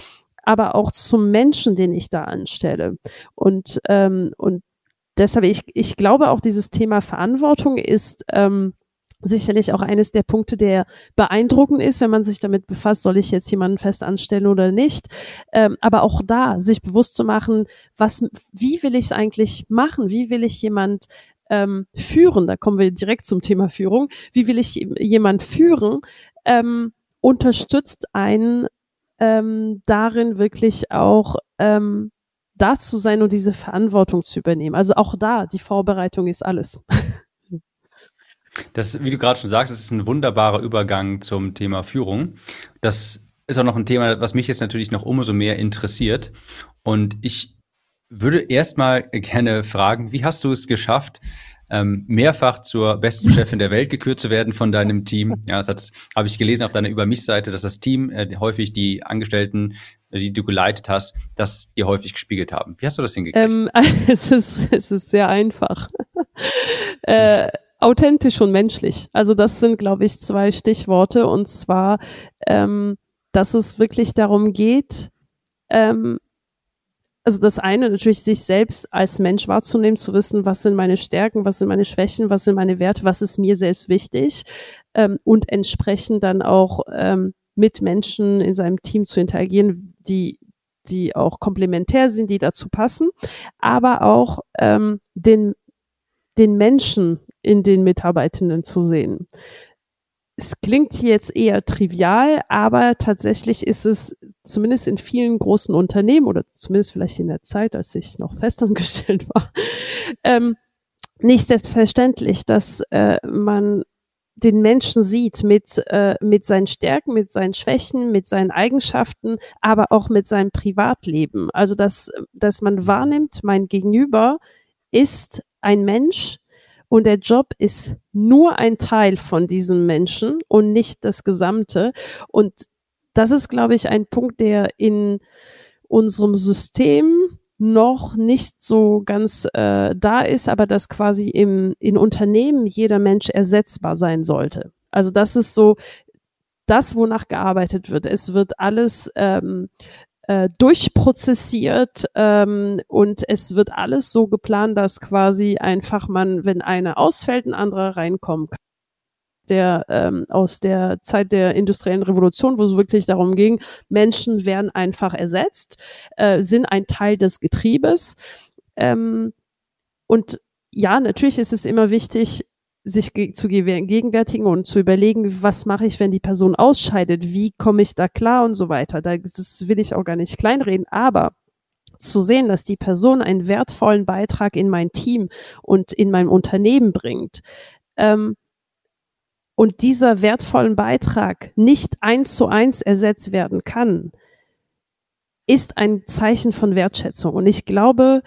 aber auch zum Menschen, den ich da anstelle. Und, ähm, und deshalb, ich, ich glaube auch, dieses Thema Verantwortung ist ähm, sicherlich auch eines der Punkte, der beeindruckend ist, wenn man sich damit befasst, soll ich jetzt jemanden fest anstellen oder nicht. Ähm, aber auch da, sich bewusst zu machen, was, wie will ich es eigentlich machen? Wie will ich jemand ähm, führen? Da kommen wir direkt zum Thema Führung. Wie will ich jemand führen? Ähm, unterstützt einen ähm, darin wirklich auch ähm, da zu sein und diese Verantwortung zu übernehmen. Also auch da, die Vorbereitung ist alles. Das, wie du gerade schon sagst, das ist ein wunderbarer Übergang zum Thema Führung. Das ist auch noch ein Thema, was mich jetzt natürlich noch umso mehr interessiert. Und ich würde erstmal gerne fragen, wie hast du es geschafft, ähm, mehrfach zur besten Chefin der Welt gekürt zu werden von deinem Team. Ja, das habe ich gelesen auf deiner Über mich-Seite, dass das Team äh, häufig die Angestellten, die du geleitet hast, das dir häufig gespiegelt haben. Wie hast du das hingekriegt? Ähm, es, ist, es ist sehr einfach. äh, authentisch und menschlich. Also das sind, glaube ich, zwei Stichworte. Und zwar, ähm, dass es wirklich darum geht, ähm, also das eine natürlich sich selbst als Mensch wahrzunehmen, zu wissen, was sind meine Stärken, was sind meine Schwächen, was sind meine Werte, was ist mir selbst wichtig ähm, und entsprechend dann auch ähm, mit Menschen in seinem Team zu interagieren, die die auch komplementär sind, die dazu passen, aber auch ähm, den den Menschen in den Mitarbeitenden zu sehen. Es klingt jetzt eher trivial, aber tatsächlich ist es zumindest in vielen großen Unternehmen oder zumindest vielleicht in der Zeit, als ich noch festangestellt war, ähm, nicht selbstverständlich, dass äh, man den Menschen sieht mit, äh, mit seinen Stärken, mit seinen Schwächen, mit seinen Eigenschaften, aber auch mit seinem Privatleben. Also, dass, dass man wahrnimmt, mein Gegenüber ist ein Mensch und der Job ist nur ein Teil von diesem Menschen und nicht das Gesamte. Und das ist, glaube ich, ein Punkt, der in unserem System noch nicht so ganz äh, da ist, aber dass quasi im, in Unternehmen jeder Mensch ersetzbar sein sollte. Also das ist so das, wonach gearbeitet wird. Es wird alles ähm, äh, durchprozessiert ähm, und es wird alles so geplant, dass quasi einfach man, wenn einer ausfällt, ein anderer reinkommen kann der ähm, aus der Zeit der industriellen Revolution, wo es wirklich darum ging, Menschen werden einfach ersetzt, äh, sind ein Teil des Getriebes. Ähm, und ja, natürlich ist es immer wichtig, sich ge zu gegenwärtigen und zu überlegen, was mache ich, wenn die Person ausscheidet, wie komme ich da klar und so weiter. Da, das will ich auch gar nicht kleinreden, aber zu sehen, dass die Person einen wertvollen Beitrag in mein Team und in mein Unternehmen bringt, ähm, und dieser wertvollen Beitrag nicht eins zu eins ersetzt werden kann, ist ein Zeichen von Wertschätzung. Und ich glaube,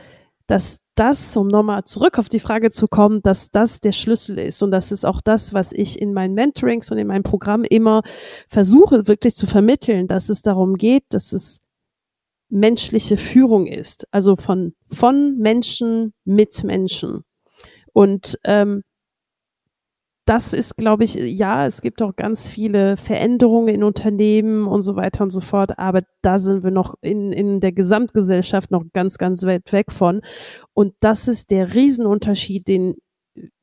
dass das, um nochmal zurück auf die Frage zu kommen, dass das der Schlüssel ist. Und das ist auch das, was ich in meinen Mentorings und in meinem Programm immer versuche wirklich zu vermitteln, dass es darum geht, dass es menschliche Führung ist. Also von, von Menschen mit Menschen. Und ähm, das ist, glaube ich, ja, es gibt auch ganz viele Veränderungen in Unternehmen und so weiter und so fort, aber da sind wir noch in, in der Gesamtgesellschaft noch ganz, ganz weit weg von. Und das ist der Riesenunterschied, den,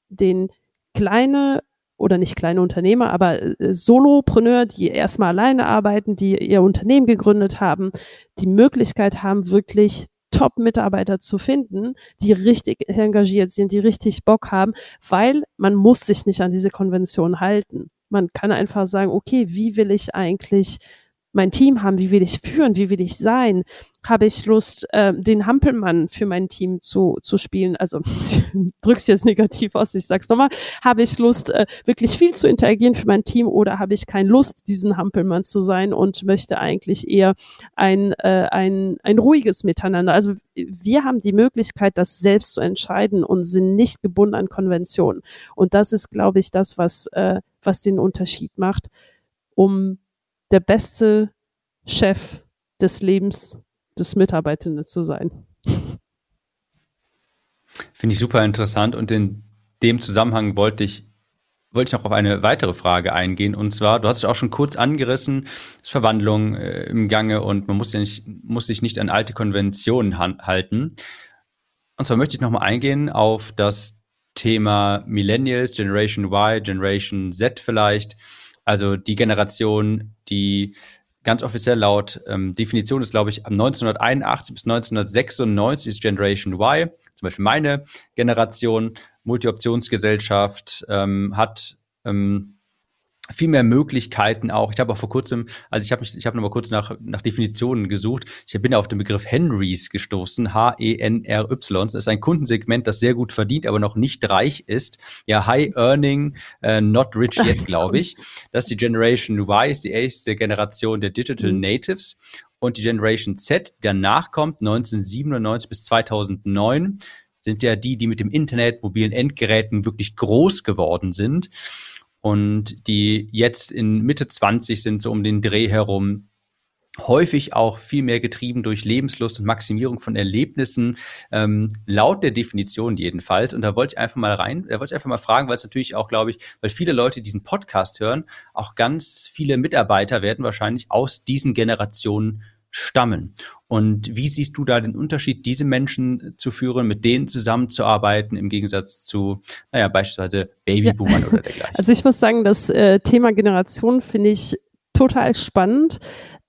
den kleine oder nicht kleine Unternehmer, aber äh, Solopreneur, die erstmal alleine arbeiten, die ihr Unternehmen gegründet haben, die Möglichkeit haben, wirklich Top-Mitarbeiter zu finden, die richtig engagiert sind, die richtig Bock haben, weil man muss sich nicht an diese Konvention halten. Man kann einfach sagen, okay, wie will ich eigentlich mein Team haben, wie will ich führen, wie will ich sein, habe ich Lust, äh, den Hampelmann für mein Team zu, zu spielen. Also ich drück's jetzt negativ aus, ich sag's nochmal. Habe ich Lust, äh, wirklich viel zu interagieren für mein Team oder habe ich keine Lust, diesen Hampelmann zu sein und möchte eigentlich eher ein, äh, ein, ein ruhiges Miteinander. Also wir haben die Möglichkeit, das selbst zu entscheiden und sind nicht gebunden an Konventionen. Und das ist, glaube ich, das, was, äh, was den Unterschied macht, um der beste Chef des Lebens des Mitarbeitenden zu sein. Finde ich super interessant und in dem Zusammenhang wollte ich wollte ich noch auf eine weitere Frage eingehen und zwar, du hast es auch schon kurz angerissen, ist Verwandlung äh, im Gange und man muss ja nicht, muss sich nicht an alte Konventionen halten. Und zwar möchte ich nochmal eingehen auf das Thema Millennials, Generation Y, Generation Z vielleicht. Also die Generation, die ganz offiziell laut ähm, Definition ist, glaube ich, ab 1981 bis 1996 ist Generation Y, zum Beispiel meine Generation, Multi-Optionsgesellschaft, ähm, hat ähm, viel mehr Möglichkeiten auch. Ich habe auch vor kurzem, also ich habe mich, ich habe noch mal kurz nach, nach Definitionen gesucht. Ich bin auf den Begriff Henrys gestoßen, H-E-N-R-Y. Das ist ein Kundensegment, das sehr gut verdient, aber noch nicht reich ist. Ja, High Earning, uh, not rich yet, glaube ich. Das ist die Generation Y, ist die erste Generation der Digital mhm. Natives. Und die Generation Z, die danach kommt, 1997 bis 2009, sind ja die, die mit dem Internet, mobilen Endgeräten wirklich groß geworden sind und die jetzt in Mitte 20 sind, so um den Dreh herum, häufig auch viel mehr getrieben durch Lebenslust und Maximierung von Erlebnissen, ähm, laut der Definition jedenfalls. Und da wollte ich einfach mal rein, da wollte ich einfach mal fragen, weil es natürlich auch, glaube ich, weil viele Leute diesen Podcast hören, auch ganz viele Mitarbeiter werden wahrscheinlich aus diesen Generationen stammen. Und wie siehst du da den Unterschied, diese Menschen zu führen, mit denen zusammenzuarbeiten, im Gegensatz zu, naja, beispielsweise Babyboomern ja. oder dergleichen? Also ich muss sagen, das äh, Thema Generation finde ich total spannend.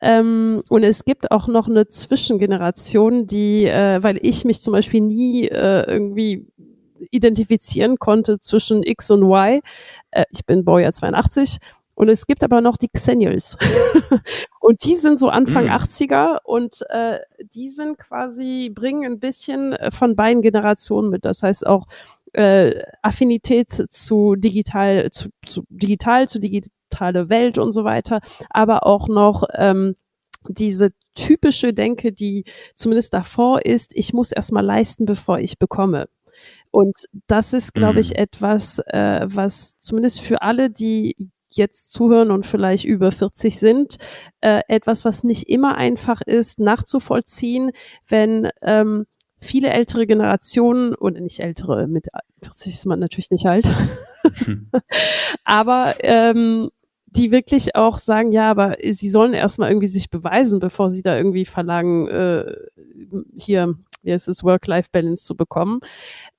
Ähm, und es gibt auch noch eine Zwischengeneration, die, äh, weil ich mich zum Beispiel nie äh, irgendwie identifizieren konnte zwischen X und Y. Äh, ich bin Baujahr 82 und es gibt aber noch die Xennials. und die sind so Anfang mhm. 80er und äh, die sind quasi, bringen ein bisschen äh, von beiden Generationen mit. Das heißt auch äh, Affinität zu digital, zu, zu digital, zu digitale Welt und so weiter, aber auch noch ähm, diese typische Denke, die zumindest davor ist, ich muss erstmal leisten, bevor ich bekomme. Und das ist, glaube ich, mhm. etwas, äh, was zumindest für alle, die jetzt zuhören und vielleicht über 40 sind, äh, etwas, was nicht immer einfach ist, nachzuvollziehen, wenn ähm, viele ältere Generationen, oder nicht ältere, mit 40 ist man natürlich nicht alt, aber ähm, die wirklich auch sagen, ja, aber sie sollen erstmal irgendwie sich beweisen, bevor sie da irgendwie verlangen, äh, hier, wie heißt es, Work-Life-Balance zu bekommen.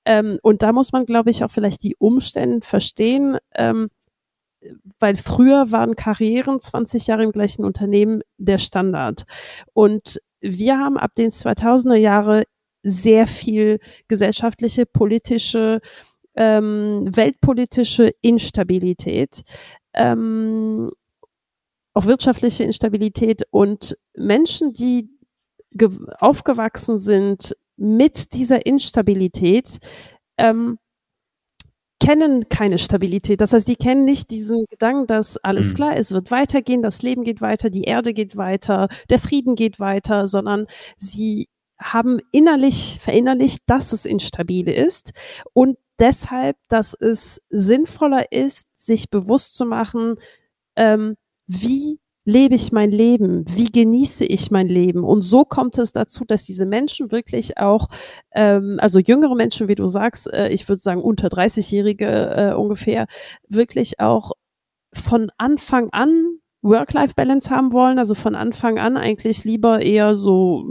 Ähm, und da muss man, glaube ich, auch vielleicht die Umstände verstehen, ähm, weil früher waren Karrieren 20 Jahre im gleichen Unternehmen der Standard. Und wir haben ab den 2000er Jahre sehr viel gesellschaftliche, politische, ähm, weltpolitische Instabilität, ähm, auch wirtschaftliche Instabilität und Menschen, die aufgewachsen sind mit dieser Instabilität, ähm, kennen keine Stabilität. Das heißt, die kennen nicht diesen Gedanken, dass alles mhm. klar, es wird weitergehen, das Leben geht weiter, die Erde geht weiter, der Frieden geht weiter, sondern sie haben innerlich verinnerlicht, dass es instabil ist und deshalb, dass es sinnvoller ist, sich bewusst zu machen, ähm, wie lebe ich mein Leben? Wie genieße ich mein Leben? Und so kommt es dazu, dass diese Menschen wirklich auch, ähm, also jüngere Menschen, wie du sagst, äh, ich würde sagen unter 30-Jährige äh, ungefähr, wirklich auch von Anfang an Work-Life-Balance haben wollen, also von Anfang an eigentlich lieber eher so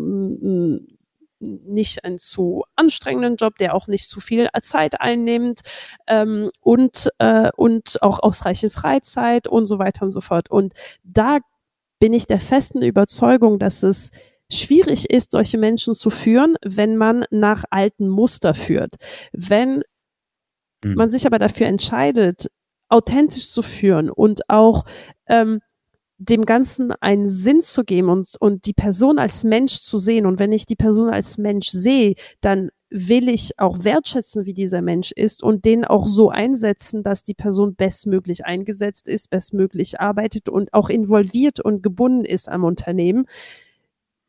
nicht einen zu anstrengenden Job, der auch nicht zu viel Zeit einnimmt ähm, und, äh, und auch ausreichend Freizeit und so weiter und so fort. Und da bin ich der festen Überzeugung, dass es schwierig ist, solche Menschen zu führen, wenn man nach alten Muster führt. Wenn mhm. man sich aber dafür entscheidet, authentisch zu führen und auch ähm, dem Ganzen einen Sinn zu geben und, und die Person als Mensch zu sehen. Und wenn ich die Person als Mensch sehe, dann will ich auch wertschätzen, wie dieser Mensch ist und den auch so einsetzen, dass die Person bestmöglich eingesetzt ist, bestmöglich arbeitet und auch involviert und gebunden ist am Unternehmen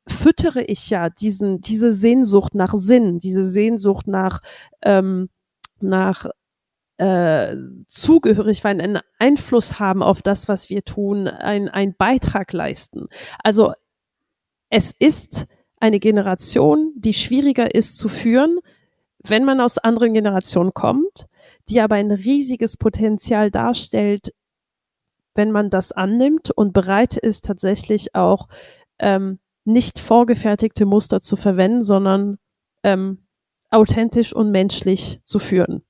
füttere ich ja diesen, diese Sehnsucht nach Sinn, diese Sehnsucht nach, ähm, nach äh, zugehörig sein, einen Einfluss haben auf das, was wir tun, ein, einen Beitrag leisten. Also es ist eine Generation, die schwieriger ist zu führen, wenn man aus anderen Generationen kommt, die aber ein riesiges Potenzial darstellt, wenn man das annimmt und bereit ist, tatsächlich auch ähm, nicht vorgefertigte Muster zu verwenden, sondern ähm, authentisch und menschlich zu führen.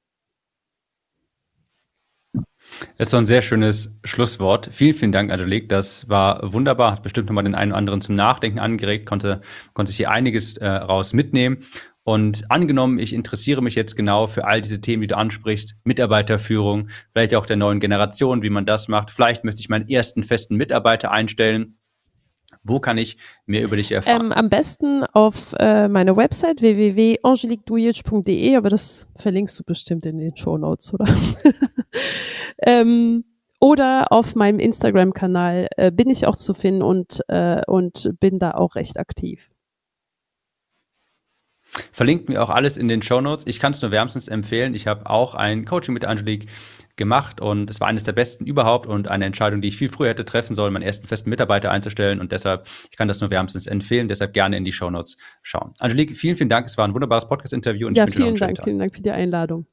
Das ist doch ein sehr schönes Schlusswort. Vielen, vielen Dank, Angelique. Das war wunderbar. Hat bestimmt nochmal den einen oder anderen zum Nachdenken angeregt, konnte, konnte sich hier einiges äh, raus mitnehmen. Und angenommen, ich interessiere mich jetzt genau für all diese Themen, die du ansprichst, Mitarbeiterführung, vielleicht auch der neuen Generation, wie man das macht. Vielleicht möchte ich meinen ersten festen Mitarbeiter einstellen. Wo kann ich mehr über dich erfahren? Ähm, am besten auf äh, meiner Website www.angeliquedujic.de, aber das verlinkst du bestimmt in den Show Notes, oder? ähm, oder auf meinem Instagram-Kanal äh, bin ich auch zu finden und, äh, und bin da auch recht aktiv. Verlinkt mir auch alles in den Show Notes. Ich kann es nur wärmstens empfehlen. Ich habe auch ein Coaching mit Angelique gemacht und es war eines der besten überhaupt und eine Entscheidung, die ich viel früher hätte treffen sollen, meinen ersten festen Mitarbeiter einzustellen und deshalb, ich kann das nur wärmstens empfehlen, deshalb gerne in die Show Notes schauen. Angelique, vielen, vielen Dank, es war ein wunderbares Podcast-Interview und ja, ich wünsche vielen Dank, vielen Dank für die Einladung.